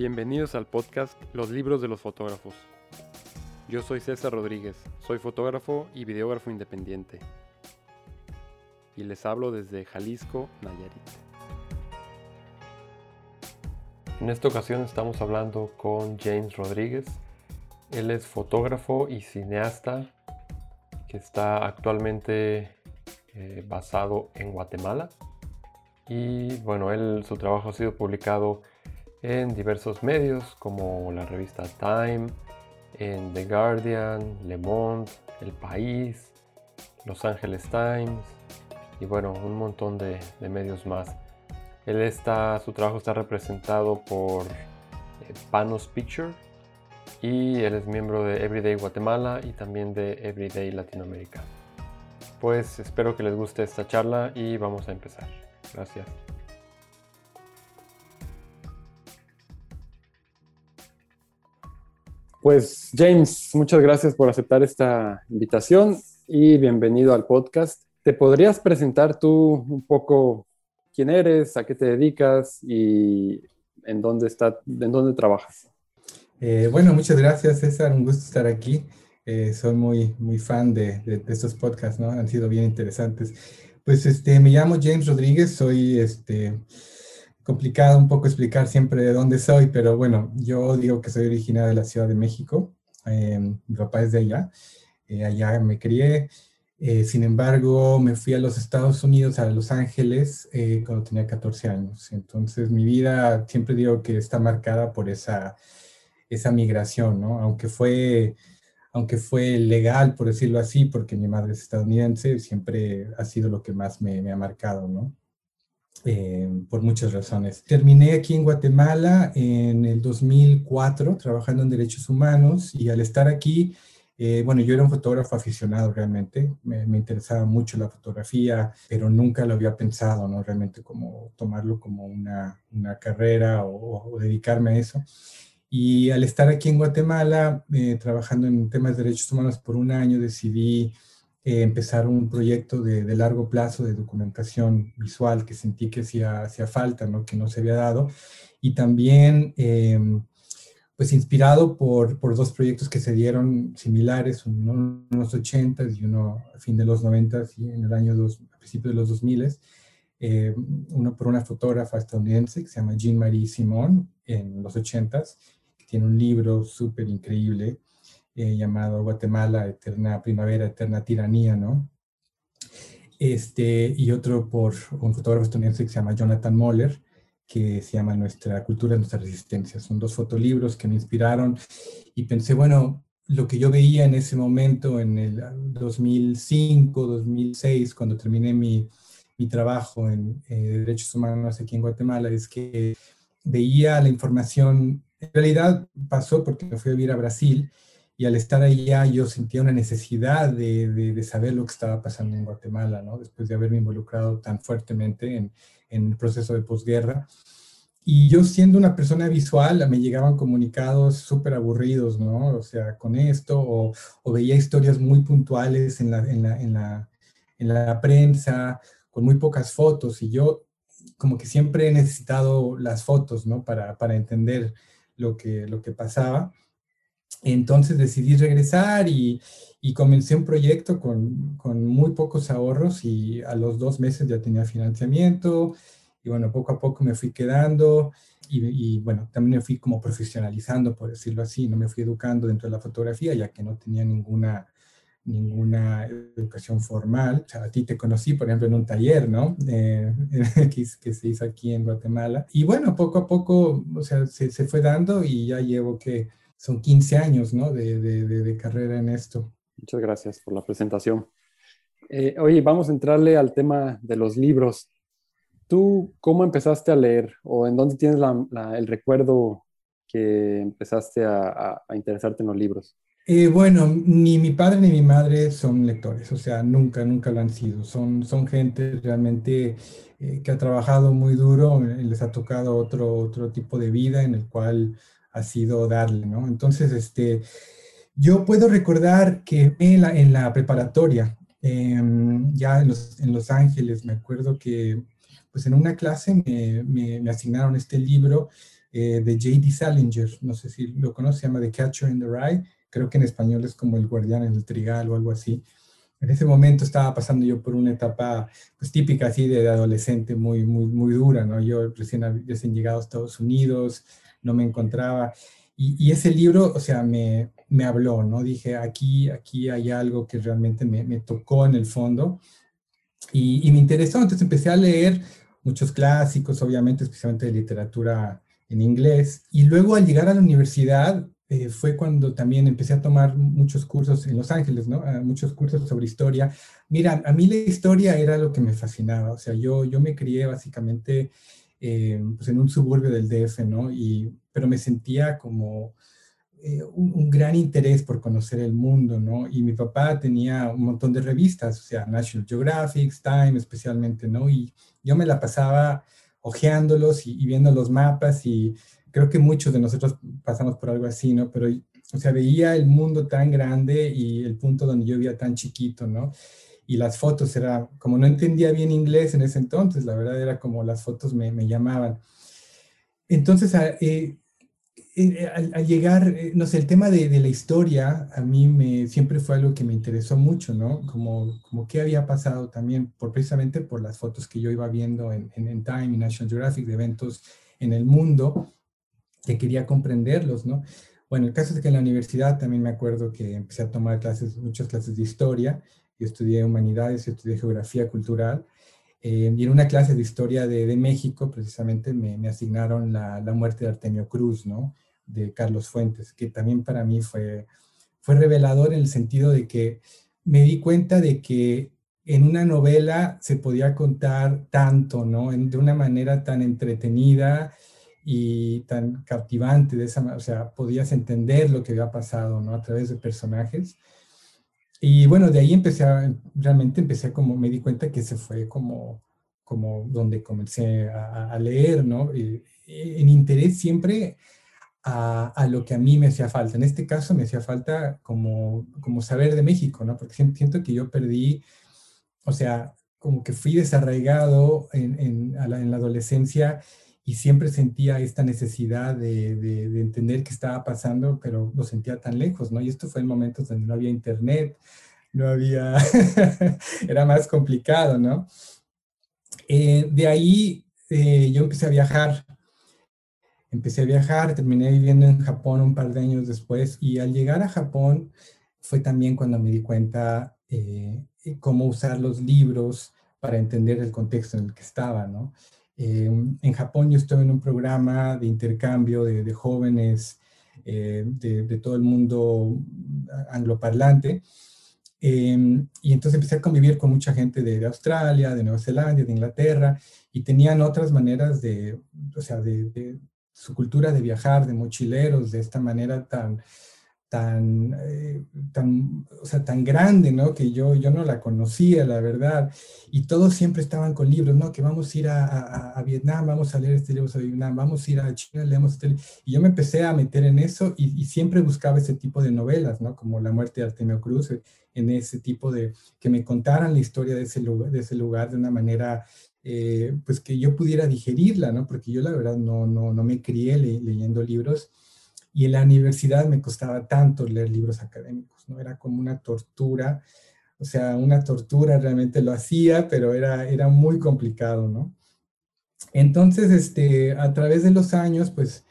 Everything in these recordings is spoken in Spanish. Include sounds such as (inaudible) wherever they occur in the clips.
Bienvenidos al podcast Los libros de los fotógrafos. Yo soy César Rodríguez, soy fotógrafo y videógrafo independiente. Y les hablo desde Jalisco, Nayarit. En esta ocasión estamos hablando con James Rodríguez. Él es fotógrafo y cineasta que está actualmente eh, basado en Guatemala. Y bueno, él, su trabajo ha sido publicado en diversos medios como la revista Time, en The Guardian, Le Monde, El País, Los Angeles Times y bueno, un montón de, medios más. Él está, su trabajo está representado por eh, Panos Picture y él es miembro de Everyday Guatemala y también de Everyday Latinoamérica. Pues espero que les guste esta charla y vamos a empezar. Gracias. Pues James, muchas gracias por aceptar esta invitación y bienvenido al podcast. ¿Te podrías presentar tú un poco quién eres, a qué te dedicas y en dónde, está, en dónde trabajas? Eh, bueno, muchas gracias César, un gusto estar aquí. Eh, soy muy, muy fan de, de, estos podcasts, ¿no? Han sido bien interesantes. Pues este, me llamo James Rodríguez, soy este, complicado un poco explicar siempre de dónde soy, pero bueno, yo digo que soy originario de la Ciudad de México, em, mi papá es de allá, eh, allá me crié, eh, sin embargo me fui a los Estados Unidos, a Los Ángeles, eh, cuando tenía 14 años, entonces mi vida siempre digo que está marcada por esa, esa migración, ¿no? Aunque fue aunque fue legal, por decirlo así, porque mi madre es estadounidense, siempre ha sido lo que más me, me ha marcado, ¿no? Eh, por muchas razones. Terminé aquí en Guatemala en el 2004 trabajando en derechos humanos y al estar aquí, eh, bueno, yo era un fotógrafo aficionado realmente, me, interesaba mucho la fotografía, pero nunca lo había pensado, ¿no? Realmente como tomarlo como una, una carrera o, dedicarme a eso. Y al estar aquí en Guatemala, eh, trabajando en temas de derechos humanos por un año, decidí eh, empezar un proyecto de, de, largo plazo de documentación visual que sentí que hacía, hacía falta, ¿no? que no se había dado. Y también, em, pues inspirado por, por, dos proyectos que se dieron similares, uno en los 80 y uno a fin de los 90 y en el año dos, a principios de los 2000 eh, uno por una fotógrafa estadounidense que se llama Jean-Marie Simon en los 80 que tiene un libro súper increíble eh, llamado Guatemala, Eterna Primavera, Eterna Tiranía, ¿no? Este, y otro por un fotógrafo estadounidense que se llama Jonathan Moller, que se llama Nuestra Cultura, Nuestra Resistencia. Son dos fotolibros que me inspiraron y pensé, bueno, lo que yo veía en ese momento, en el 2005, 2006, cuando terminé mi, mi trabajo en eh, derechos humanos aquí en Guatemala, es que veía la información, en realidad pasó porque me fui a vivir a Brasil y al estar allá yo sentía una necesidad de, de, saber lo que estaba pasando en Guatemala, ¿no? Después de haberme involucrado tan fuertemente en, en el proceso de posguerra. Y yo siendo una persona visual, me llegaban comunicados súper aburridos, ¿no? O sea, con esto, o, o veía historias muy puntuales en la, en, la, en, la, en la prensa, con muy pocas fotos, y yo como que siempre he necesitado las fotos, ¿no? Para, para entender lo que, lo que pasaba. Entonces decidí regresar y, comencé un proyecto con, muy pocos ahorros y a los dos meses ya tenía financiamiento y bueno, poco a poco me fui quedando y, bueno, también me fui como profesionalizando, por decirlo así, no me fui educando dentro de la fotografía ya que no tenía ninguna ninguna educación formal. O sea, a ti te conocí, por ejemplo, en un taller, ¿no? Eh, (laughs) que, se hizo aquí en Guatemala. Y bueno, poco a poco, o sea, se, se fue dando y ya llevo que son 15 años ¿no? de, de, de, carrera en esto. Muchas gracias por la presentación. Eh, oye, vamos a entrarle al tema de los libros. ¿Tú cómo empezaste a leer o en dónde tienes la, el recuerdo que empezaste a, a, interesarte en los libros? Eh, bueno, ni mi padre ni mi madre son lectores, o sea, nunca, nunca lo han sido. Son, son gente realmente eh, que ha trabajado muy duro, les ha tocado otro, otro tipo de vida en el cual ha sido darle, ¿no? Entonces, este, yo puedo recordar que en la, en la preparatoria, em, ya en los, en los, Ángeles, me acuerdo que pues en una clase me, me, asignaron este libro eh, de J.D. Salinger, no sé si lo conoce, se llama The Catcher in the Rye, creo que en español es como El Guardián en el Trigal o algo así. En ese momento estaba pasando yo por una etapa pues, típica así de, adolescente muy, muy, muy dura, ¿no? Yo recién, recién llegado a Estados Unidos, no me encontraba. Y, ese libro, o sea, me, me, habló, ¿no? Dije, aquí, aquí hay algo que realmente me, tocó en el fondo y, y, me interesó. Entonces empecé a leer muchos clásicos, obviamente, especialmente de literatura en inglés. Y luego al llegar a la universidad, eh, fue cuando también empecé a tomar muchos cursos en Los Ángeles, ¿no? Ah, muchos cursos sobre historia. Mira, a mí la historia era lo que me fascinaba, o sea, yo, yo me crié básicamente eh, pues en un suburbio del DF, ¿no? Y, pero me sentía como eh, un, un, gran interés por conocer el mundo, ¿no? Y mi papá tenía un montón de revistas, o sea, National Geographic, Time especialmente, ¿no? Y yo me la pasaba hojeándolos y, y viendo los mapas y creo que muchos de nosotros pasamos por algo así, ¿no? Pero, o sea, veía el mundo tan grande y el punto donde yo vivía tan chiquito, ¿no? Y las fotos era, como no entendía bien inglés en ese entonces, la verdad era como las fotos me, me llamaban. Entonces, eh, eh, al, llegar, eh, no sé, el tema de, de, la historia a mí me, siempre fue algo que me interesó mucho, ¿no? Como, como qué había pasado también, por, precisamente por las fotos que yo iba viendo en, en, en Time y National Geographic de eventos en el mundo que quería comprenderlos, ¿no? Bueno, el caso es que en la universidad también me acuerdo que empecé a tomar clases, muchas clases de historia, yo estudié humanidades, estudié geografía cultural, eh, y en una clase de historia de, de México, precisamente, me, me asignaron la, la, muerte de Artemio Cruz, ¿no? De Carlos Fuentes, que también para mí fue, fue revelador en el sentido de que me di cuenta de que en una novela se podía contar tanto, ¿no? En, de una manera tan entretenida, y tan cautivante de esa o sea, podías entender lo que había pasado, ¿no? A través de personajes. Y bueno, de ahí empecé realmente empecé como, me di cuenta que se fue como, como donde comencé a, leer, ¿no? Y, en interés siempre a, a, lo que a mí me hacía falta. En este caso me hacía falta como, como saber de México, ¿no? Porque siento que yo perdí, o sea, como que fui desarraigado en, en la adolescencia y siempre sentía esta necesidad de, de, entender qué estaba pasando, pero lo sentía tan lejos, ¿no? Y esto fue en momentos donde no había internet, no había, (laughs) era más complicado, ¿no? Eh, de ahí eh, yo empecé a viajar, empecé a viajar, terminé viviendo en Japón un par de años después y al llegar a Japón fue también cuando me di cuenta eh, cómo usar los libros para entender el contexto en el que estaba, ¿no? Em, en Japón yo estoy en un programa de intercambio de, jóvenes eh, de, todo el mundo angloparlante. Em, y entonces empecé a convivir con mucha gente de, Australia, de Nueva Zelanda, de Inglaterra, y tenían otras maneras de, o sea, de, su cultura de viajar, de mochileros, de esta manera tan, tan, eh, tan, o sea, tan grande, ¿no? Que yo, yo no la conocía, la verdad. Y todos siempre estaban con libros, ¿no? Que vamos a ir a, a, a Vietnam, vamos a leer este libro sobre Vietnam, vamos a ir a China, leemos este libro. Y yo me empecé a meter en eso y, y, siempre buscaba ese tipo de novelas, ¿no? Como La muerte de Artemio Cruz, eh, en ese tipo de, que me contaran la historia de ese lugar, de, ese lugar de una manera eh, pues que yo pudiera digerirla, ¿no? Porque yo la verdad no, no, no me crié le, leyendo libros y en la universidad me costaba tanto leer libros académicos, ¿no? Era como una tortura, o sea, una tortura realmente lo hacía, pero era, era muy complicado, ¿no? Entonces, este, a través de los años, pues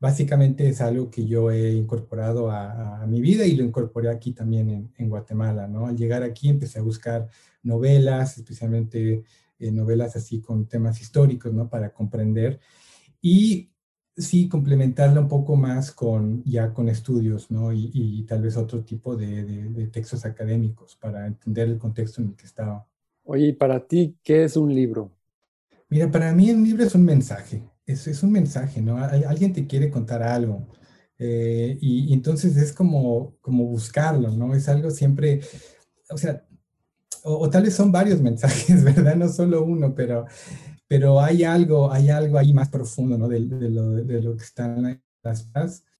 básicamente es algo que yo he incorporado a, mi vida y lo incorporé aquí también en, en, Guatemala, ¿no? Al llegar aquí empecé a buscar novelas, especialmente eh, novelas así con temas históricos, ¿no? Para comprender. Y sí complementarla un poco más con ya con estudios, ¿no? Y, y tal vez otro tipo de, de, de, textos académicos para entender el contexto en el que estaba. Oye, ¿y para ti qué es un libro? Mira, para mí un libro es un mensaje, es, es un mensaje, ¿no? Alguien te quiere contar algo. Eh, y, y, entonces es como, como buscarlo, ¿no? Es algo siempre, o sea, o, o tal vez son varios (laughs) mensajes, ¿verdad? No solo uno, pero pero hay algo, hay algo ahí más profundo, ¿no? De, de, lo, de lo, que están las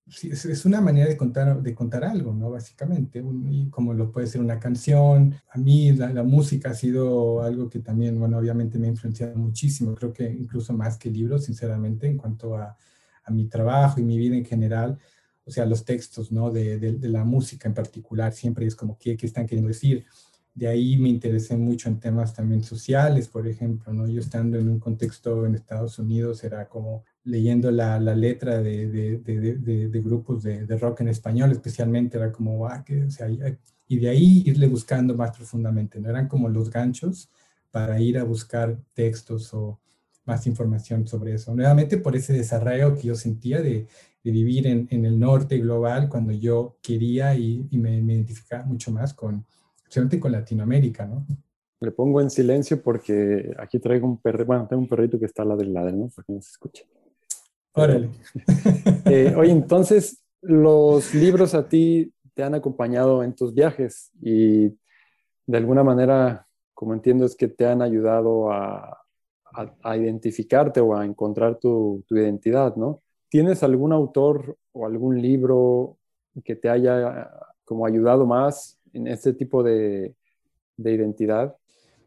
es, una manera de contar, de contar algo, ¿no? Básicamente, y como lo puede ser una canción. A mí la, la, música ha sido algo que también, bueno, obviamente me ha influenciado muchísimo, creo que incluso más que libros, sinceramente, en cuanto a, a mi trabajo y mi vida en general, o sea, los textos, ¿no? De, de, la música en particular, siempre es como, ¿qué, ¿qué, están queriendo decir? De ahí me interesé mucho en temas también sociales, por ejemplo, ¿no? Yo estando en un contexto en Estados Unidos era como leyendo la, la letra de, de grupos de, rock en español, especialmente, era como, ah, que, o sea, y de ahí irle buscando más profundamente, ¿no? Eran como los ganchos para ir a buscar textos o más información sobre eso. Nuevamente por ese desarrollo que yo sentía de, vivir en, en, el norte global cuando yo quería y, me, identificaba mucho más con, especialmente con Latinoamérica, ¿no? Le pongo en silencio porque aquí traigo un perro, bueno, tengo un perrito que está al lado del lado, ¿no? Para que no se escuche. Órale. (laughs) Eh, oye, entonces, los libros a ti te han acompañado en tus viajes y de alguna manera, como entiendo, es que te han ayudado a, a, identificarte o a encontrar tu, tu identidad, ¿no? ¿Tienes algún autor o algún libro que te haya como ayudado más en este tipo de, de identidad?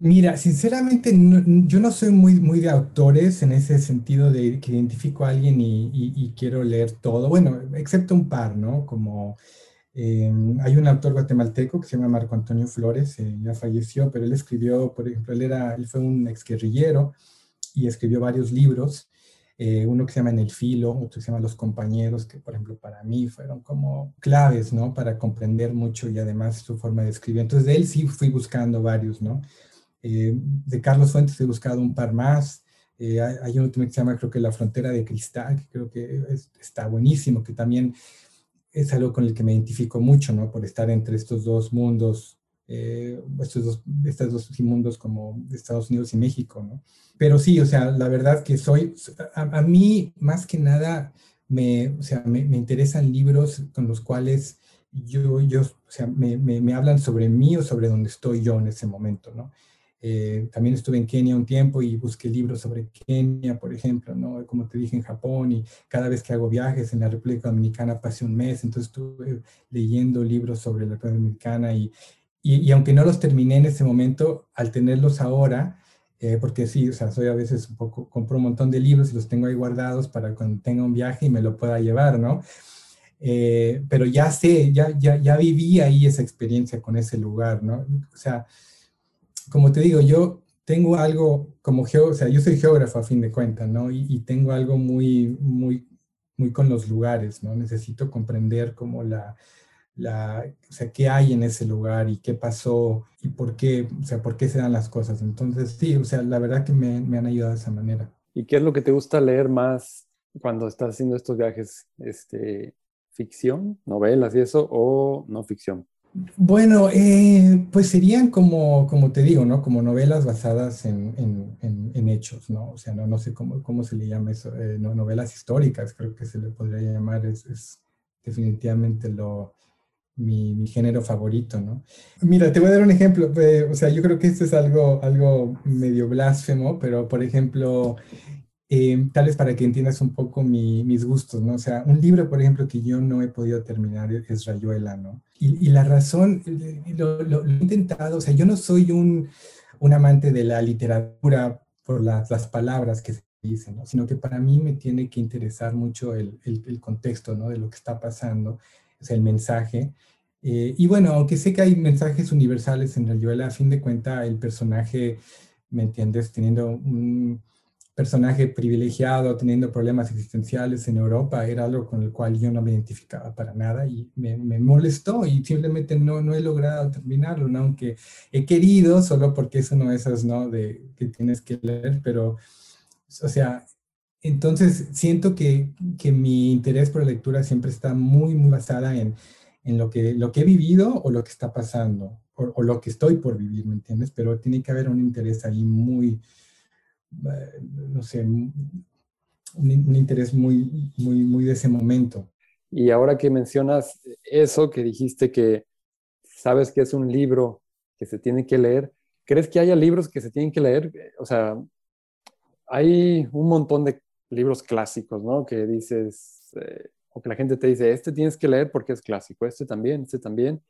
Mira, sinceramente yo no soy muy, muy de autores en ese sentido de que identifico a alguien y, y, quiero leer todo, bueno, excepto un par, ¿no? Como eh, hay un autor guatemalteco que se llama Marco Antonio Flores, eh, ya falleció, pero él escribió, por ejemplo, él, era, él fue un exguerrillero y escribió varios libros eh, uno que se llama En el filo, otro que se llama Los compañeros, que por ejemplo para mí fueron como claves, ¿no? Para comprender mucho y además su forma de escribir. Entonces de él sí fui buscando varios, ¿no? Eh, de Carlos Fuentes he buscado un par más. Eh, hay, uno que se llama, creo que La Frontera de Cristal, que creo que está buenísimo, que también es algo con el que me identifico mucho, ¿no? Por estar entre estos dos mundos eh, estos dos, estos dos mundos como Estados Unidos y México, ¿no? Pero sí, o sea, la verdad que soy, a, mí más que nada me, o sea, me, me, interesan libros con los cuales yo, yo o sea, me, me, me, hablan sobre mí o sobre dónde estoy yo en ese momento, ¿no? Eh, también estuve en Kenia un tiempo y busqué libros sobre Kenia, por ejemplo, ¿no? Como te dije, en Japón y cada vez que hago viajes en la República Dominicana pasé un mes, entonces estuve leyendo libros sobre la República Dominicana y, y, aunque no los terminé en ese momento, al tenerlos ahora, eh, porque sí, o sea, soy a veces un poco, compro un montón de libros y los tengo ahí guardados para cuando tenga un viaje y me lo pueda llevar, ¿no? Eh, pero ya sé, ya, ya, ya viví ahí esa experiencia con ese lugar, ¿no? O sea, como te digo, yo tengo algo como geógrafo, o sea, yo soy geógrafo a fin de cuentas, ¿no? Y, y, tengo algo muy, muy, muy con los lugares, ¿no? Necesito comprender como la, la, o sea, qué hay en ese lugar y qué pasó y por qué, o sea, por qué se dan las cosas. Entonces, sí, o sea, la verdad que me, me han ayudado de esa manera. ¿Y qué es lo que te gusta leer más cuando estás haciendo estos viajes? Este, ¿Ficción, novelas y eso o no ficción? Bueno, eh, pues serían como, como te digo, ¿no? Como novelas basadas en, en, en, hechos, ¿no? O sea, no, no sé cómo, cómo se le llama eso, eh, no, novelas históricas, creo que se le podría llamar, es, es definitivamente lo, mi, género favorito, ¿no? Mira, te voy a dar un ejemplo, eh, o sea, yo creo que esto es algo, algo medio blasfemo, pero por ejemplo, eh, tal vez para que entiendas un poco mis gustos, ¿no? O sea, un libro, por ejemplo, que yo no he podido terminar es Rayuela, ¿no? Y, la razón, lo, lo, he intentado, o sea, yo no soy un, un amante de la literatura por las, las palabras que se dicen, ¿no? Sino que para mí me tiene que interesar mucho el, el, el contexto, ¿no? De lo que está pasando sea, el mensaje. Eh, y bueno, aunque sé que hay mensajes universales en Rayuela, a fin de cuentas el personaje, ¿me entiendes? Teniendo un personaje privilegiado, teniendo problemas existenciales en Europa, era algo con el cual yo no me identificaba para nada y me, molestó y simplemente no, no he logrado terminarlo, ¿no? aunque he querido, solo porque eso no es esas, ¿no? De que tienes que leer, pero, o sea, entonces, siento que, que, mi interés por la lectura siempre está muy, muy basada en, en lo, que, lo que he vivido o lo que está pasando, o, lo que estoy por vivir, ¿me entiendes? Pero tiene que haber un interés ahí muy, eh, no sé, un, un, interés muy, muy, muy de ese momento. Y ahora que mencionas eso, que dijiste que sabes que es un libro que se tiene que leer, ¿crees que haya libros que se tienen que leer? O sea, hay un montón de libros clásicos, ¿no? Que dices, eh, o que la gente te dice, este tienes que leer porque es clásico, este también, este también.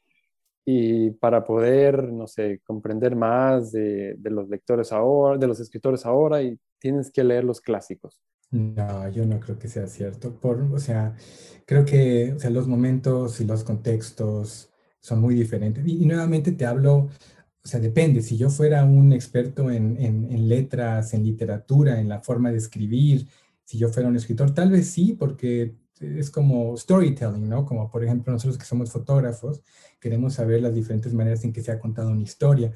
Y para poder, no sé, comprender más de, de los lectores ahora, de los escritores ahora, y tienes que leer los clásicos. No, yo no creo que sea cierto. Por, o sea, creo que o sea, los momentos y los contextos son muy diferentes. Y, nuevamente te hablo, o sea, depende. Si yo fuera un experto en, en, letras, en literatura, en la forma de escribir, si yo fuera un escritor, tal vez sí, porque es como storytelling, ¿no? Como por ejemplo nosotros que somos fotógrafos, queremos saber las diferentes maneras en que se ha contado una historia,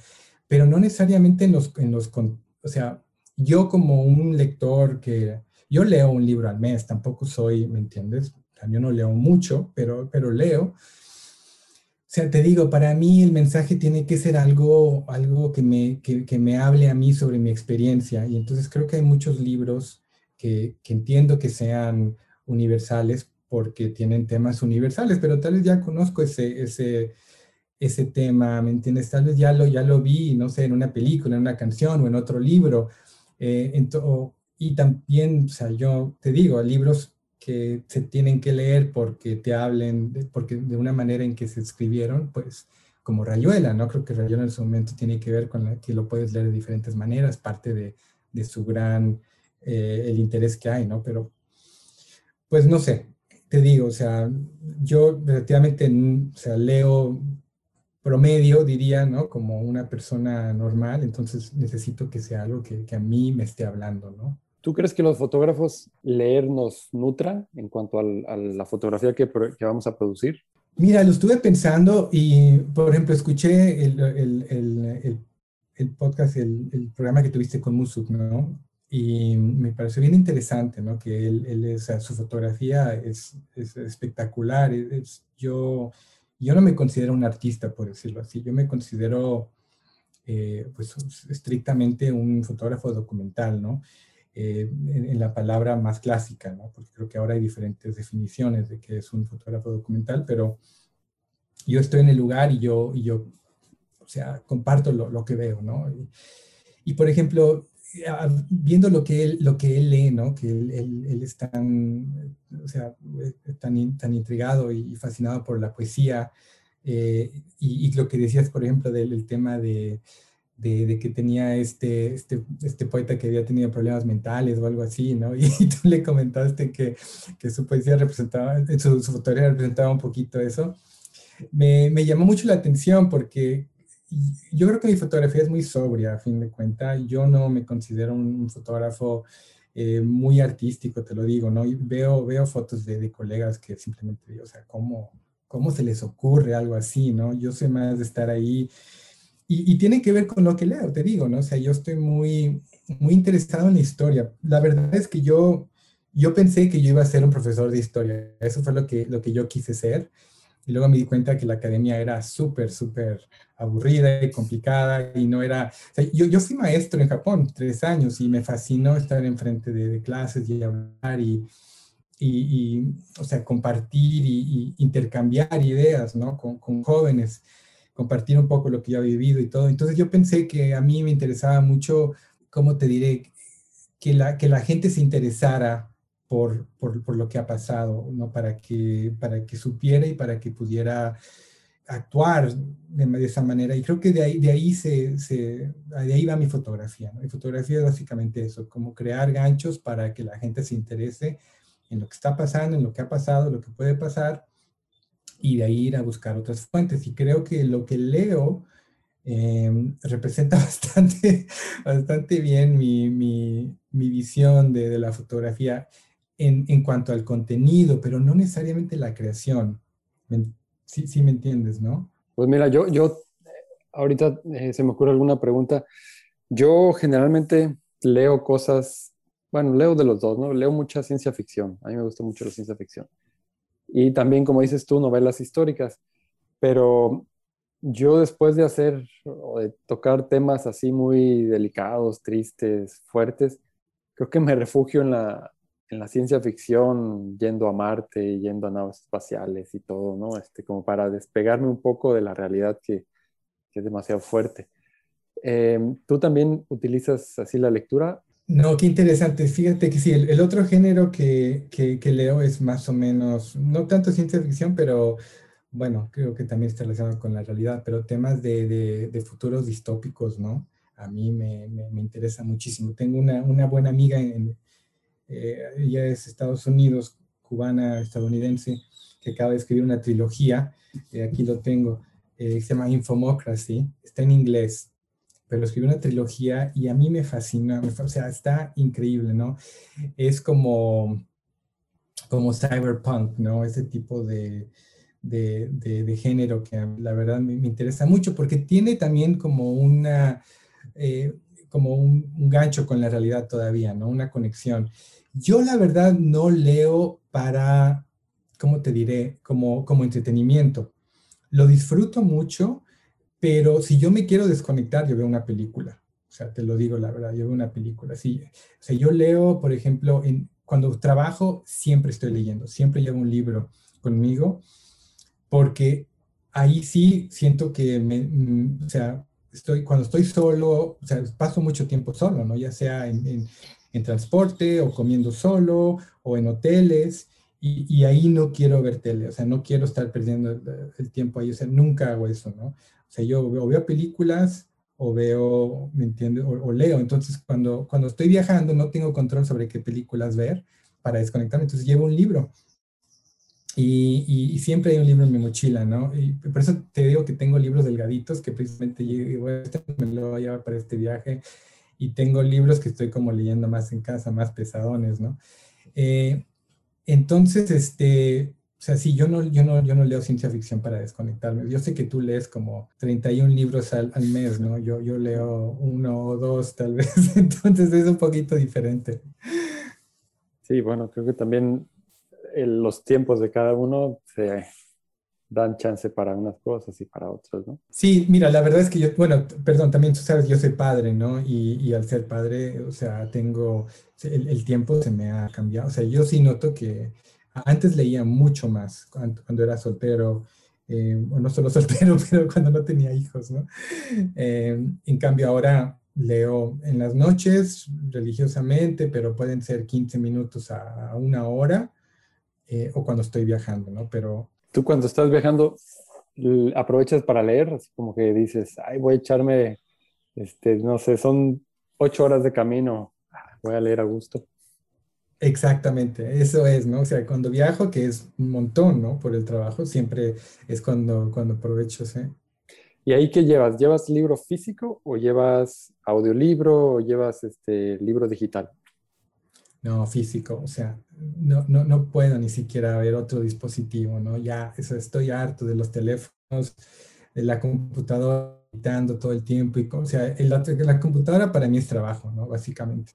pero no necesariamente en los, en los o sea, yo como un lector que yo leo un libro al mes, tampoco soy, ¿me entiendes? Yo no leo mucho, pero, pero leo. O sea, te digo, para mí el mensaje tiene que ser algo, algo que, me, que, que me hable a mí sobre mi experiencia. Y entonces creo que hay muchos libros que, que entiendo que sean universales porque tienen temas universales, pero tal vez ya conozco ese, ese, ese tema, ¿me entiendes? Tal vez ya lo, ya lo vi, no sé, en una película, en una canción o en otro libro. Eh, y también, o sea, yo te digo, libros que se tienen que leer porque te hablen, porque de una manera en que se escribieron, pues como Rayuela, ¿no? Creo que Rayuela en su momento tiene que ver con la, que lo puedes leer de diferentes maneras, parte de, de su gran, eh, el interés que hay, ¿no? Pero, pues no sé, te digo, o sea, yo relativamente, o sea, leo promedio, diría, ¿no? Como una persona normal, entonces necesito que sea algo que, que a mí me esté hablando, ¿no? ¿Tú crees que los fotógrafos leer nos nutra en cuanto a la fotografía que, vamos a producir? Mira, lo estuve pensando y, por ejemplo, escuché el, el, el, podcast, el, programa que tuviste con Musuk, ¿no? Y me pareció bien interesante, ¿no? Que él, él su fotografía es, es espectacular. Es, yo, yo no me considero un artista, por decirlo así. Yo me considero, eh, pues, estrictamente un fotógrafo documental, ¿no? Eh, en, la palabra más clásica, ¿no? porque creo que ahora hay diferentes definiciones de qué es un fotógrafo documental, pero yo estoy en el lugar y yo, y yo o sea, comparto lo, lo que veo, ¿no? Y, y, por ejemplo, viendo lo que él, lo que él lee, ¿no? Que él, él, él es tan, o sea, tan, tan intrigado y fascinado por la poesía, eh, y, y, lo que decías, por ejemplo, del tema de, de, que tenía este, este, este, poeta que había tenido problemas mentales o algo así, ¿no? (laughs) Y, tú le comentaste que, que su poesía representaba, su, su, fotografía representaba un poquito eso. Me, me, llamó mucho la atención porque yo creo que mi fotografía es muy sobria, a fin de cuentas. Yo no me considero un, fotógrafo eh, muy artístico, te lo digo, ¿no? Y veo, veo fotos de, de colegas que simplemente digo, o sea, ¿cómo, ¿cómo se les ocurre algo así, ¿no? Yo soy más de estar ahí y, tiene que ver con lo que leo, te digo, ¿no? O sea, yo estoy muy, muy interesado en la historia. La verdad es que yo, yo pensé que yo iba a ser un profesor de historia. Eso fue lo que, lo que yo quise ser. Y luego me di cuenta que la academia era súper, súper aburrida y complicada y no era... Yo, yo fui maestro en Japón tres años y me fascinó estar enfrente de, de clases y hablar y, y, o sea, compartir y, intercambiar ideas, ¿no? Con, con jóvenes compartir un poco lo que yo he vivido y todo. Entonces yo pensé que a mí me interesaba mucho, ¿cómo te diré? Que la, que la gente se interesara por, por, por, lo que ha pasado, ¿no? Para que, para que supiera y para que pudiera actuar de, de esa manera. Y creo que de ahí, de ahí, se, se de ahí va mi fotografía. ¿no? Mi fotografía es básicamente eso, como crear ganchos para que la gente se interese en lo que está pasando, en lo que ha pasado, lo que puede pasar y de ahí ir a buscar otras fuentes. Y creo que lo que leo em, representa (laughs) bastante, bastante bien mi, mi, mi visión de, de, la fotografía en, en, cuanto al contenido, pero no necesariamente la creación. Sí, sí me entiendes, ¿no? Pues mira, yo, yo ahorita eh, se me ocurre alguna pregunta. Yo generalmente leo cosas, bueno, leo de los dos, ¿no? Leo mucha ciencia ficción. A mí me gusta mucho la ciencia ficción y también, como dices tú, novelas históricas. Pero yo después de hacer o de tocar temas así muy delicados, tristes, fuertes, creo que me refugio en la, en la ciencia ficción, yendo a Marte, yendo a naves espaciales y todo, ¿no? Este, como para despegarme un poco de la realidad que, es demasiado fuerte. Eh, ¿Tú también utilizas así la lectura no, qué interesante. Fíjate que sí, el, otro género que, que, leo es más o menos, no tanto ciencia ficción, pero bueno, creo que también está relacionado con la realidad, pero temas de, de, futuros distópicos, ¿no? A mí me, me, interesa muchísimo. Tengo una, una buena amiga en, ella es Estados Unidos, cubana, estadounidense, que acaba de escribir una trilogía, aquí lo tengo, se llama Infomocracy, está en inglés, pero escribió una trilogía y a mí me fascina, o sea, está increíble, ¿no? Es como, como cyberpunk, ¿no? Ese tipo de, de, de, género que la verdad me, interesa mucho porque tiene también como una, eh, como un, gancho con la realidad todavía, ¿no? Una conexión. Yo la verdad no leo para, ¿cómo te diré? Como, como entretenimiento. Lo disfruto mucho, pero si yo me quiero desconectar, yo veo una película. O sea, te lo digo la verdad, yo veo una película. Sí, o sea, yo leo, por ejemplo, cuando trabajo, siempre estoy leyendo, siempre llevo un libro conmigo porque ahí sí siento que me, mm, o sea, estoy, cuando estoy solo, o sea, paso mucho tiempo solo, ¿no? Ya sea en, transporte o comiendo solo o en hoteles. Y, y, ahí no quiero ver tele, o sea, no quiero estar perdiendo el, tiempo ahí, o sea, nunca hago eso, ¿no? O sea, yo veo, veo películas o veo, ¿me entiendes? O, o, leo. Entonces, cuando, cuando estoy viajando, no tengo control sobre qué películas ver para desconectarme, entonces llevo un libro y, siempre hay un libro en mi mochila, ¿no? Y por eso te digo que tengo libros delgaditos que precisamente yo, este me lo voy a llevar para este viaje. Y tengo libros que estoy como leyendo más en casa, más pesadones, ¿no? Eh, entonces, este, o sea, sí, yo no, yo, no, yo no leo ciencia ficción para desconectarme. Yo sé que tú lees como 31 libros al, mes, ¿no? Yo, yo leo uno o dos tal (laughs) vez, entonces es un poquito diferente. Sí, bueno, creo que también los tiempos de cada uno se dan chance para unas cosas y para otras, ¿no? Sí, mira, la verdad es que yo, bueno, perdón, también tú sabes, yo soy padre, ¿no? Y, y al ser padre, o sea, tengo, el, tiempo se me ha cambiado, o sea, yo sí noto que antes leía mucho más cuando, era soltero, eh, o no solo (laughs) soltero, pero cuando no tenía hijos, ¿no? Eh, en cambio, ahora leo en las noches religiosamente, pero pueden ser 15 minutos a una hora eh, o cuando estoy viajando, ¿no? Pero... Tú cuando estás viajando, aprovechas para leer, así como que dices, ay, voy a echarme, este, no sé, son ocho horas de camino, voy a leer a gusto. Exactamente, eso es, ¿no? O sea, cuando viajo, que es un montón, ¿no? Por el trabajo, siempre es cuando, cuando aprovecho, ¿sí? ¿Y ahí qué llevas? ¿Llevas libro físico o llevas audiolibro o llevas este libro digital? No, físico, o sea, no, no, no puedo ni siquiera ver otro dispositivo, ¿no? Ya eso, estoy harto de los teléfonos, de la computadora, editando todo el tiempo, y, o sea, la, la computadora para mí es trabajo, ¿no? Básicamente.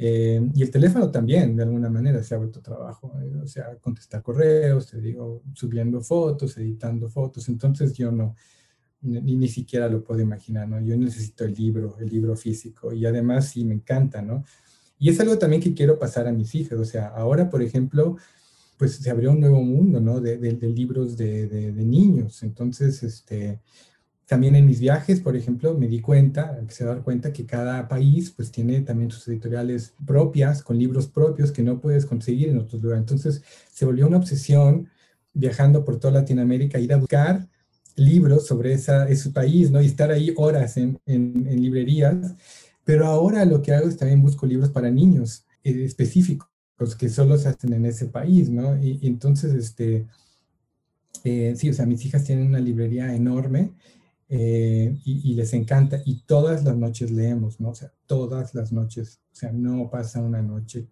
Eh, y el teléfono también, de alguna manera, se ha vuelto trabajo. Eh, o sea, contestar correos, te digo, subiendo fotos, editando fotos. Entonces yo no, ni, ni siquiera lo puedo imaginar, ¿no? Yo necesito el libro, el libro físico. Y además sí me encanta, ¿no? Y es algo también que quiero pasar a mis hijas. O sea, ahora, por ejemplo, pues se abrió un nuevo mundo, ¿no? De, libros de, niños. Entonces, este, también en mis viajes, por ejemplo, me di cuenta, se dar cuenta que cada país pues tiene también sus editoriales propias, con libros propios que no puedes conseguir en otros lugares. Entonces, se volvió una obsesión viajando por toda Latinoamérica, ir a buscar libros sobre esa, ese país, ¿no? Y estar ahí horas en, en, en librerías pero ahora lo que hago es también busco libros para niños eh, específicos que solo se hacen en ese país, ¿no? Y, entonces, este, eh, sí, o sea, mis hijas tienen una librería enorme eh, y, les encanta y todas las noches leemos, ¿no? O sea, todas las noches, o sea, no pasa una noche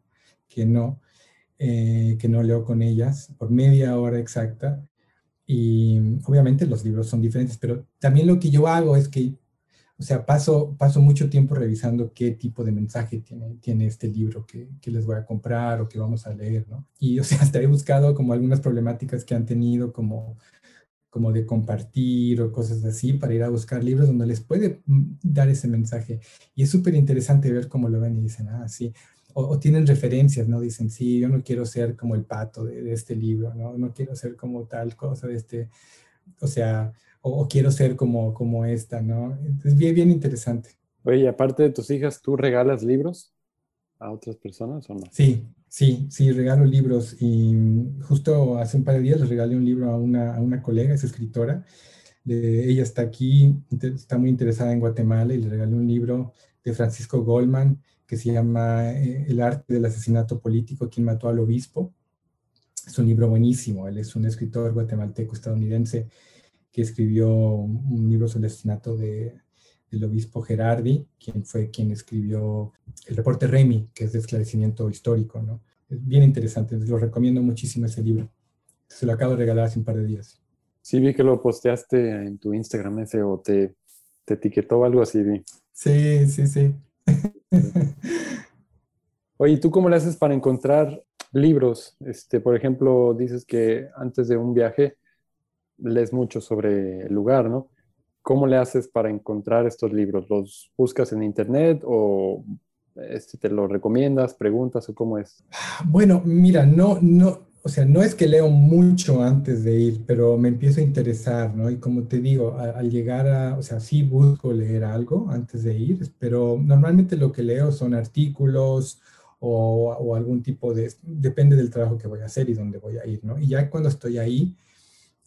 que no, que no leo con ellas por media hora exacta. Y obviamente los libros son diferentes, pero también lo que yo hago es que o sea, paso, paso mucho tiempo revisando qué tipo de mensaje tiene, tiene este libro que, que, les voy a comprar o que vamos a leer, ¿no? Y, o sea, (laughs) hasta he buscado como algunas problemáticas que han tenido como, como de compartir o cosas así para ir a buscar libros donde les puede mm, dar ese mensaje. Y es súper interesante ver cómo lo ven y dicen, ah, sí. O, tienen referencias, ¿no? Dicen, sí, yo no quiero ser como el pato de, de este libro, ¿no? No quiero ser como tal cosa de este, o sea, o, quiero ser como, como esta, ¿no? Es bien, bien interesante. Oye, aparte de tus hijas, ¿tú regalas libros a otras personas o no? Sí, sí, sí, regalo libros. Y justo hace un par de días le regalé un libro a una, a una colega, es escritora. ella está aquí, está muy interesada en Guatemala y le regalé un libro de Francisco Goldman, que se llama eh, El arte del asesinato político, quien mató al obispo. Es un libro buenísimo. Él es un escritor guatemalteco estadounidense que escribió un libro sobre el asesinato de, del obispo Gerardi, quien fue quien escribió el reporte Remy, que es de esclarecimiento histórico. ¿no? Es bien interesante, lo recomiendo muchísimo ese libro. Se lo acabo de regalar hace un par de días. Sí, vi que lo posteaste en tu Instagram ese o te, te etiquetó algo así. Vi. Sí, sí, sí. (laughs) Oye, ¿tú cómo le haces para encontrar libros? Este, por ejemplo, dices que antes de un viaje lees mucho sobre el lugar, ¿no? ¿Cómo le haces para encontrar estos libros? ¿Los buscas en internet o este, te los recomiendas, preguntas o cómo es? Bueno, mira, no, no, o sea, no es que leo mucho antes de ir, pero me empiezo a interesar, ¿no? Y como te digo, al llegar a, o sea, sí busco leer algo antes de ir, pero normalmente lo que leo son artículos o, o algún tipo de, depende del trabajo que voy a hacer y dónde voy a ir, ¿no? Y ya cuando estoy ahí,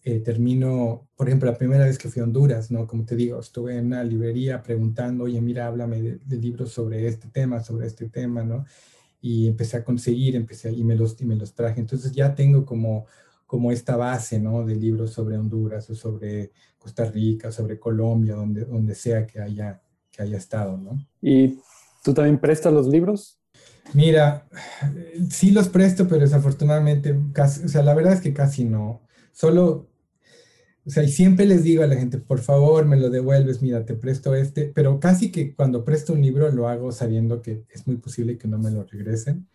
eh, termino, por ejemplo, la primera vez que fui a Honduras, ¿no? Como te digo, estuve en una librería preguntando, oye, mira, háblame de, de libros sobre este tema, sobre este tema, ¿no? y empecé a conseguir, empecé y me los, y me los traje. Entonces ya tengo como, como esta base, ¿no? De libros sobre Honduras o sobre Costa Rica, sobre Colombia, donde, donde sea que haya, que haya estado, ¿no? ¿Y tú también prestas los libros? Mira, sí los presto, pero desafortunadamente, casi, o sea, la verdad es que casi no. Solo o sea, y siempre les digo a la gente, por favor, me lo devuelves, mira, te presto este, pero casi que cuando presto un libro lo hago sabiendo que es muy posible que no me lo regresen.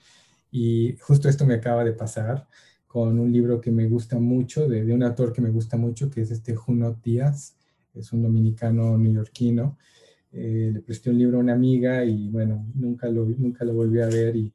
Y justo esto me acaba de pasar con un libro que me gusta mucho, de, de un autor que me gusta mucho, que es este Junot Díaz, es un dominicano neoyorquino. Eh, le presté un libro a una amiga y bueno, nunca lo, nunca lo volví a ver y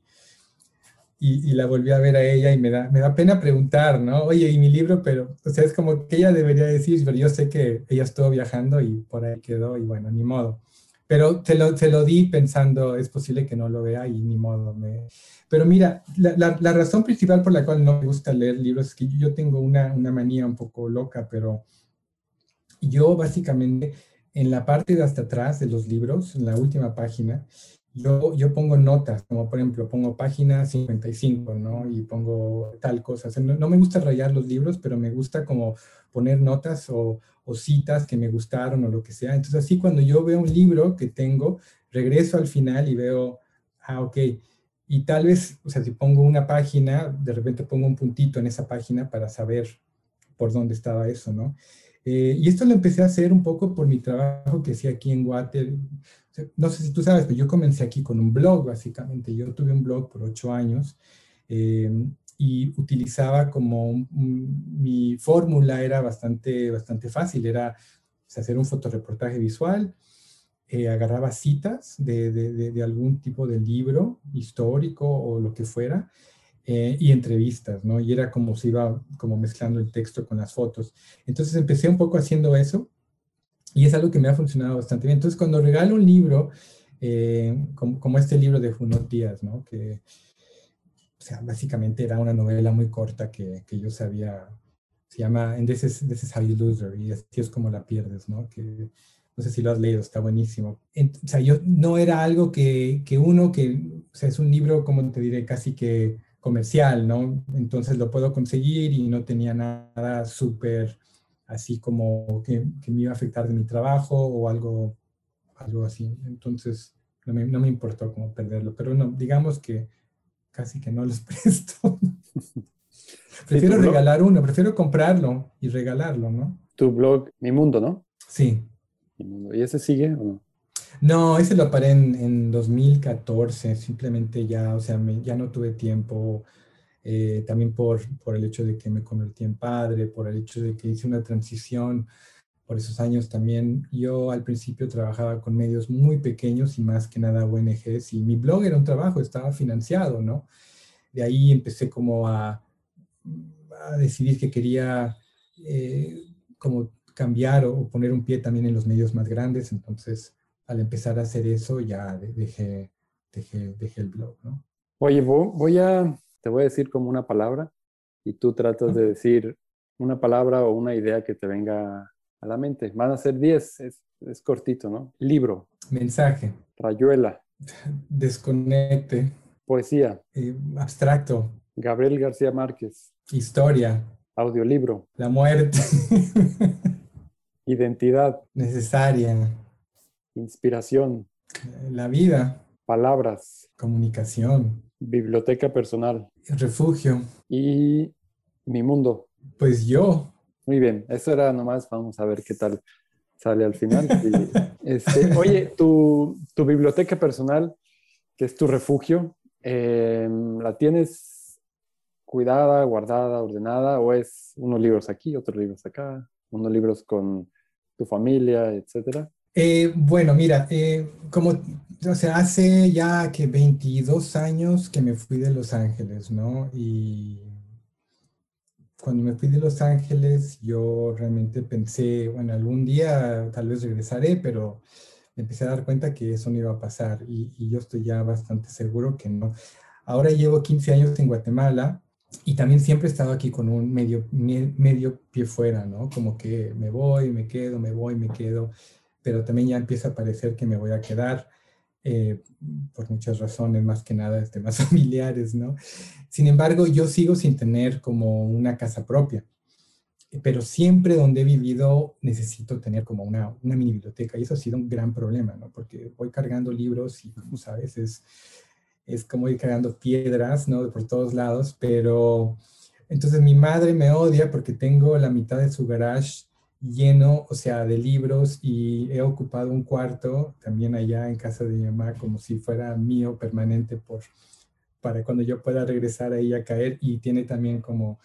y, la volví a ver a ella y me da, me da pena preguntar, ¿no? Oye, ¿y mi libro? Pero, o sea, es como que ella debería decir, pero yo sé que ella estuvo viajando y por ahí quedó y bueno, ni modo. Pero se lo, se lo di pensando, es posible que no lo vea y ni modo. Me... Pero mira, la, la, razón principal por la cual no me gusta leer libros es que yo tengo una, una manía un poco loca, pero yo básicamente en la parte de hasta atrás de los libros, en la última página, yo, yo pongo notas, como por ejemplo, pongo página 55, ¿no? Y pongo tal cosa. no, me gusta rayar los libros, pero me gusta como poner notas o, o, citas que me gustaron o lo que sea. Entonces, así cuando yo veo un libro que tengo, regreso al final y veo, ah, ok. Y tal vez, o sea, si pongo una página, de repente pongo un puntito en esa página para saber por dónde estaba eso, ¿no? Eh, y esto lo empecé a hacer un poco por mi trabajo que hacía aquí en Guate no sé si tú sabes, pero yo comencé aquí con un blog, básicamente. Yo tuve un blog por ocho años eh, y utilizaba como mi fórmula era bastante, bastante fácil, era hacer un fotoreportaje visual, eh, agarraba citas de, de, de, algún tipo de libro histórico o lo que fuera, eh, y entrevistas, ¿no? Y era como se iba como mezclando el texto con las fotos. Entonces empecé un poco haciendo eso y es algo que me ha funcionado bastante bien. Entonces, cuando regalo un libro, eh, como, este libro de Junot Díaz, ¿no? Que, o sea, básicamente era una novela muy corta que, que yo sabía, se llama And this is, How You Lose y así es como la pierdes, ¿no? Que, no sé si lo has leído, está buenísimo. o sea, yo no era algo que, que uno, que, o sea, es un libro, como te diré, casi que comercial, ¿no? Entonces lo puedo conseguir y no tenía nada súper así como que, me iba a afectar de mi trabajo o algo, algo así. Entonces, no me, no me importó como perderlo, pero no, digamos que casi que no les (laughs) presto. prefiero regalar uno, prefiero comprarlo y regalarlo, ¿no? Tu blog, Mi Mundo, ¿no? Sí. ¿Y ese sigue o no? No, ese lo paré en, en 2014, simplemente ya, o sea, me, ya no tuve tiempo eh, también por, por el hecho de que me convertí en padre, por el hecho de que hice una transición por esos años también. Yo al principio trabajaba con medios muy pequeños y más que nada ONGs y mi blog era un trabajo, estaba financiado, ¿no? De ahí empecé como a, a decidir que quería eh, como cambiar o, poner un pie también en los medios más grandes, entonces al empezar a hacer eso ya dejé, dejé, dejé el blog, ¿no? Oye, voy a te voy a decir como una palabra y tú tratas de decir una palabra o una idea que te venga a la mente. Van a ser 10, es, es cortito, ¿no? Libro. Mensaje. Rayuela. (laughs) Desconecte. Poesía. Eh, abstracto. Gabriel García Márquez. Historia. Audiolibro. La muerte. (laughs) Identidad. Necesaria. Inspiración. La vida. Palabras. Comunicación. Biblioteca personal. Refugio. Y mi mundo. Pues yo. Muy bien, eso era nomás, vamos a ver qué tal sale al final. (laughs) este, oye, tu, tu, biblioteca personal, que es tu refugio, em, ¿la tienes cuidada, guardada, ordenada o es unos libros aquí, otros libros acá, unos libros con tu familia, etcétera? Eh, bueno, mira, eh, como, hace ya que 22 años que me fui de Los Ángeles, ¿no? Y cuando me fui de Los Ángeles, yo realmente pensé, bueno, algún día tal vez regresaré, pero me empecé a dar cuenta que eso no iba a pasar y, yo estoy ya bastante seguro que no. Ahora llevo 15 años en Guatemala y también siempre he estado aquí con un medio, medio pie fuera, ¿no? Como que me voy, me quedo, me voy, me quedo, pero también ya empieza a parecer que me voy a quedar. Eh, por muchas razones, más que nada este, (laughs) más familiares, ¿no? Sin embargo, yo sigo sin tener como una casa propia, pero siempre donde he vivido necesito tener como una, una mini biblioteca y eso ha sido un gran problema, ¿no? Porque voy cargando libros y, como sabes, es, es como ir cargando piedras, ¿no? Por todos lados, pero entonces mi madre me odia porque tengo la mitad de su garage lleno, o sea, de libros y he ocupado un cuarto también allá en casa de mi mamá como si fuera mío permanente por, para cuando yo pueda regresar ahí a caer y tiene también como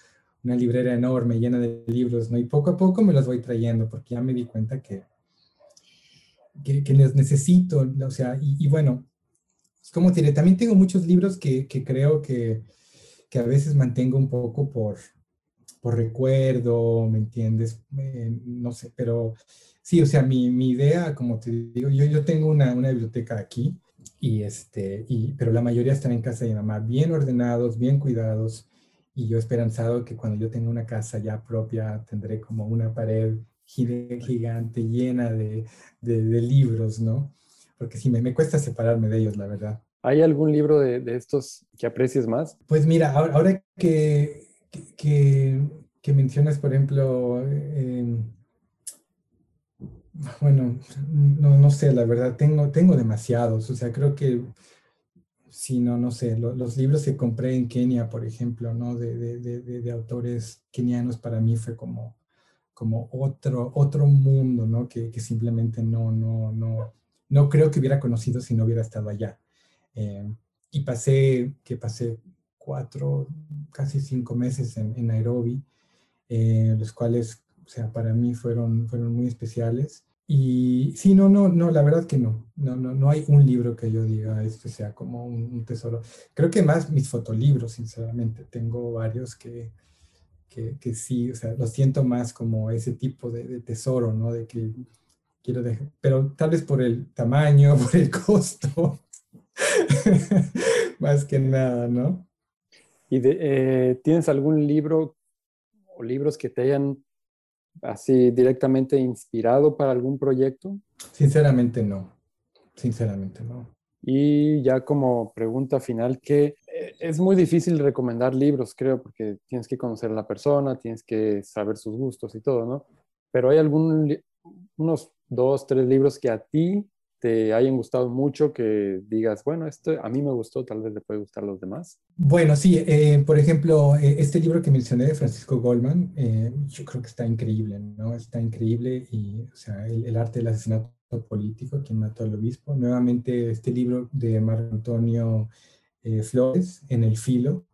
una librera enorme llena de libros, ¿no? Y poco a poco me los voy trayendo porque ya me di cuenta que, que, que necesito, o sea, y, bueno, como diré, también tengo muchos libros que, que creo que, que a veces mantengo un poco por, por recuerdo, ¿me entiendes? Eh, no sé, pero sí, o sea, mi, mi, idea, como te digo, yo, yo tengo una, una biblioteca aquí, y este, y, pero la mayoría están en casa de mi mamá, bien ordenados, bien cuidados, y yo esperanzado que cuando yo tenga una casa ya propia, tendré como una pared gigante llena de, de, libros, ¿no? Porque sí, me, me, cuesta separarme de ellos, la verdad. ¿Hay algún libro de, de estos que aprecies más? Pues mira, ahora, ahora que, que, que mencionas, por ejemplo, bueno, no, no, sé, la verdad, tengo, tengo demasiados, o sea, creo que, si no, no sé, los libros que compré en Kenia, por ejemplo, ¿no? De, de, de, autores kenianos, para mí fue como, como otro, otro mundo, ¿no? Que, que, simplemente no, no, no, no creo que hubiera conocido si no hubiera estado allá. Eh, y pasé, que pasé cuatro, casi cinco meses en, Nairobi, eh, los cuales, o sea, para mí fueron, fueron muy especiales. Y sí, no, no, no, la verdad que no. No, no, no hay un libro que yo diga esto sea como un, tesoro. Creo que más mis fotolibros, sinceramente. Tengo varios que, que, que, sí, o sea, lo siento más como ese tipo de, de tesoro, ¿no? De que quiero dejar, pero tal vez por el tamaño, (laughs) por el costo, (laughs) más que nada, ¿no? ¿Y eh, tienes algún libro o libros que te hayan así directamente inspirado para algún proyecto? Sinceramente no, sinceramente no. Y ya como pregunta final, que eh, es muy difícil recomendar libros, creo, porque tienes que conocer a la persona, tienes que saber sus gustos y todo, ¿no? Pero hay algún, unos dos, tres libros que a ti te hayan gustado mucho, que digas, bueno, esto a mí me gustó, tal vez le puede gustar a los demás? Bueno, sí, eh, por ejemplo, eh, este libro que mencioné de Francisco Goldman, eh, yo creo que está increíble, ¿no? Está increíble y, o sea, el, arte del asesinato político, quien mató al obispo. Nuevamente, este libro de Marco Antonio Flores, En el filo,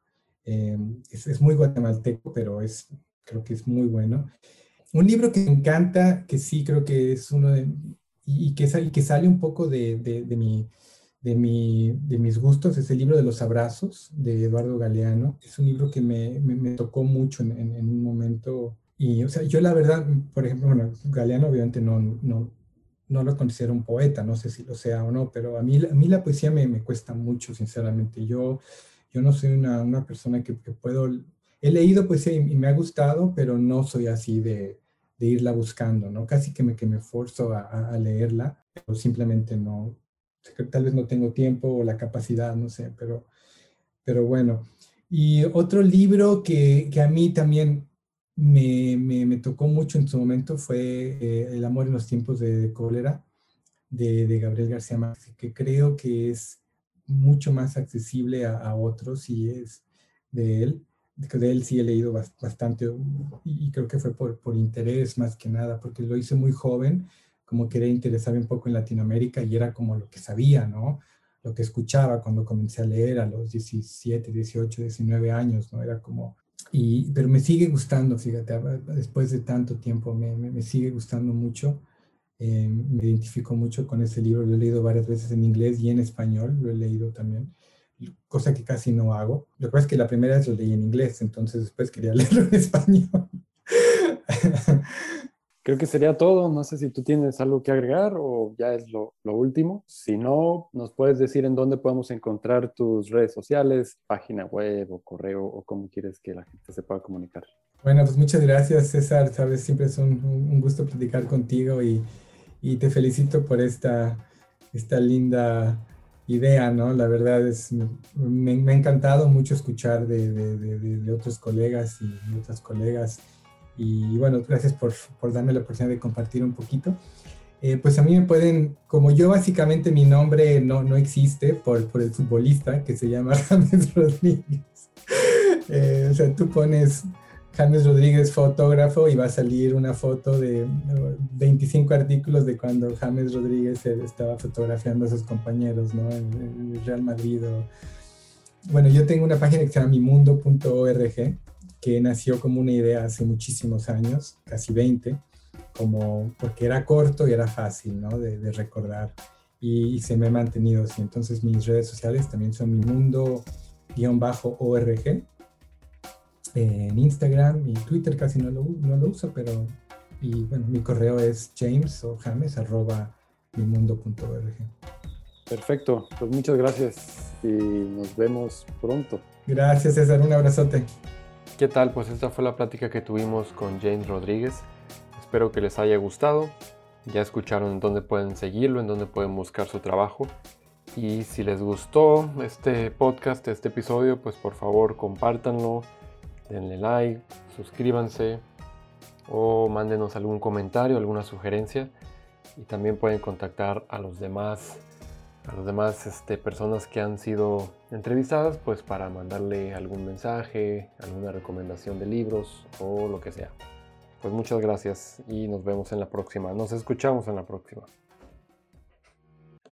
es, es muy guatemalteco, pero es, creo que es muy bueno. Un libro que me encanta, que sí creo que es uno de, y, que, sale, que sale un poco de, de, mi, de, mi, de mis gustos es el libro de los abrazos de Eduardo Galeano. Es un libro que me, me, tocó mucho en, en, un momento. Y, o sea, yo la verdad, por ejemplo, bueno, Galeano obviamente no, no, no lo considero un poeta, no sé si lo sea o no, pero a mí, a mí la poesía me, me cuesta mucho, sinceramente. Yo, yo no soy una, una persona que, que, puedo... He leído poesía y me ha gustado, pero no soy así de, de irla buscando, ¿no? Casi que me, que me forzo a, a, leerla, pero simplemente no, tal vez no tengo tiempo o la capacidad, no sé, pero, pero bueno. Y otro libro que, que a mí también me, me, me, tocó mucho en su momento fue eh, El amor en los tiempos de, cólera de, de, Gabriel García Márquez, que creo que es mucho más accesible a, a otros y es de él. De él sí he leído bastante y creo que fue por, por interés más que nada, porque lo hice muy joven, como quería interesarme un poco en Latinoamérica y era como lo que sabía, ¿no? Lo que escuchaba cuando comencé a leer a los 17, 18, 19 años, ¿no? Era como... Y, pero me sigue gustando, fíjate, después de tanto tiempo, me, me, sigue gustando mucho. Eh, me identifico mucho con ese libro, lo he leído varias veces en inglés y en español, lo he leído también cosa que casi no hago. Lo que pasa es que la primera vez lo leí en inglés, entonces después quería (laughs) leerlo en español. Creo que sería todo. No sé si tú tienes algo que agregar o ya es lo, lo, último. Si no, nos puedes decir en dónde podemos encontrar tus redes sociales, página web o correo o cómo quieres que la gente se pueda comunicar. Bueno, pues muchas gracias César. Sabes, siempre es un, un gusto platicar contigo y, y, te felicito por esta, esta linda idea, ¿no? La verdad es, me, me ha encantado mucho escuchar de, de, de, otros colegas y otras colegas. Y bueno, gracias por, por, darme la oportunidad de compartir un poquito. Eh, pues a mí me pueden, como yo básicamente mi nombre no, no existe por, por el futbolista que se llama (laughs) James Rodríguez. Eh, o sea, tú pones James Rodríguez fotógrafo y va a salir una foto de 25 artículos de cuando James Rodríguez estaba fotografiando a sus compañeros, ¿no? En, Real Madrid. Bueno, yo tengo una página que se llama mimundo.org que nació como una idea hace muchísimos años, casi 20, como porque era corto y era fácil, ¿no? De, de recordar. Y, y, se me ha mantenido así. Entonces mis redes sociales también son mimundo-org en Instagram y Twitter casi no lo, no lo uso, pero y bueno, mi correo es james o james arroba mimundo.org. Perfecto, pues muchas gracias y nos vemos pronto. Gracias César, un abrazote. ¿Qué tal? Pues esta fue la plática que tuvimos con James Rodríguez. Espero que les haya gustado. Ya escucharon en dónde pueden seguirlo, en dónde pueden buscar su trabajo. Y si les gustó este podcast, este episodio, pues por favor compártanlo, denle like, suscríbanse o mándenos algún comentario, alguna sugerencia y también pueden contactar a los demás a las demás este, personas que han sido entrevistadas pues para mandarle algún mensaje, alguna recomendación de libros o lo que sea. Pues muchas gracias y nos vemos en la próxima. Nos escuchamos en la próxima.